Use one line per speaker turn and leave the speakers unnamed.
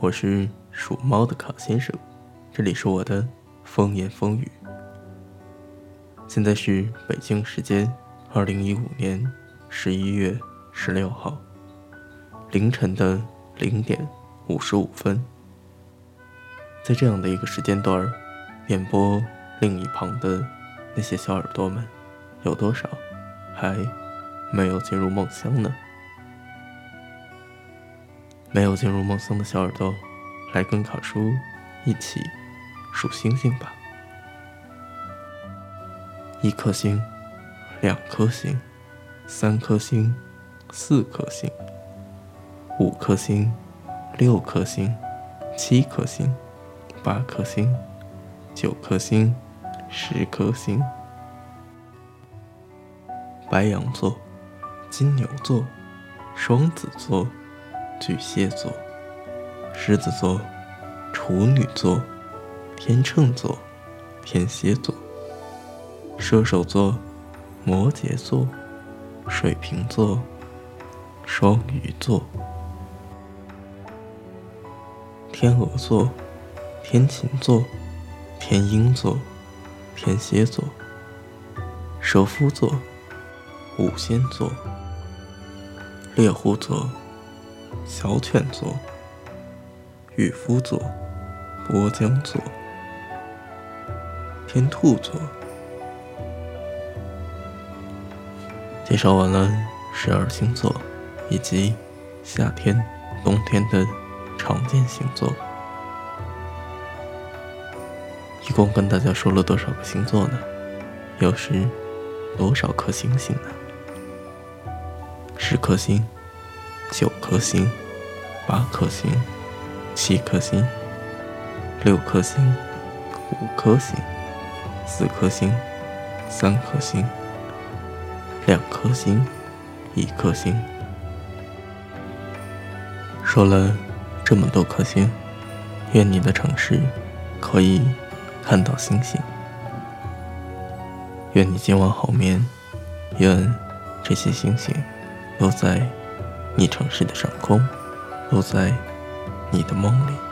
我是属猫的卡先生，这里是我的风言风语。现在是北京时间二零一五年十一月十六号凌晨的零点五十五分。在这样的一个时间段，演播另一旁的那些小耳朵们，有多少还没有进入梦乡呢？没有进入梦乡的小耳朵，来跟卡叔一起数星星吧。一颗星，两颗星，三颗星，四颗星，五颗星，六颗星，七颗星，八颗星，九颗星，十颗星。白羊座，金牛座，双子座。巨蟹座、狮子座、处女座、天秤座、天蝎座、射手座、摩羯座、水瓶座、双鱼座、天鹅座、天琴座、天鹰座、天蝎座、蛇夫座、五仙座、猎户座。小犬座、渔夫座、波江座、天兔座。介绍完了十二星座以及夏天、冬天的常见星座，一共跟大家说了多少个星座呢？又是多少颗星星呢？十颗星。九颗星，八颗星，七颗星，六颗星，五颗星，四颗星，三颗星，两颗星，一颗星。说了这么多颗星，愿你的城市可以看到星星。愿你今晚好眠，愿这些星星都在。你城市的上空，落在你的梦里。